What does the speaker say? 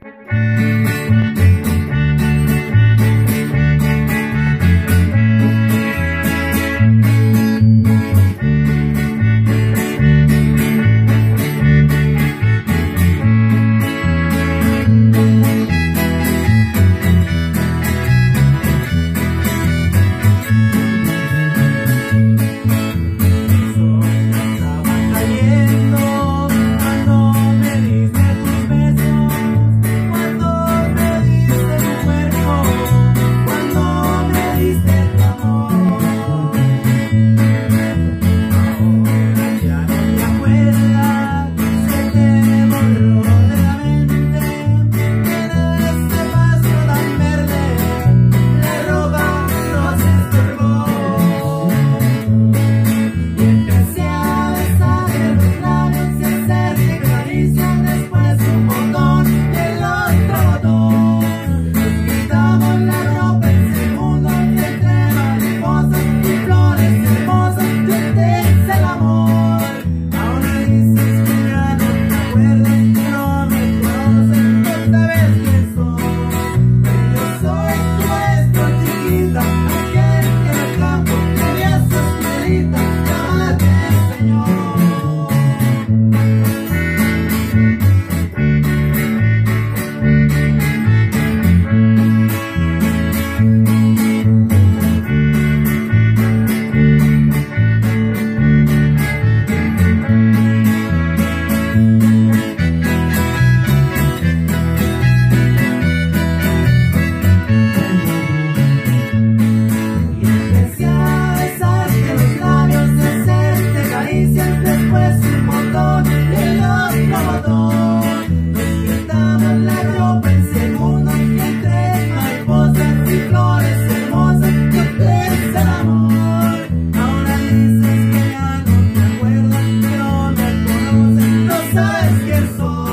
Música que soy.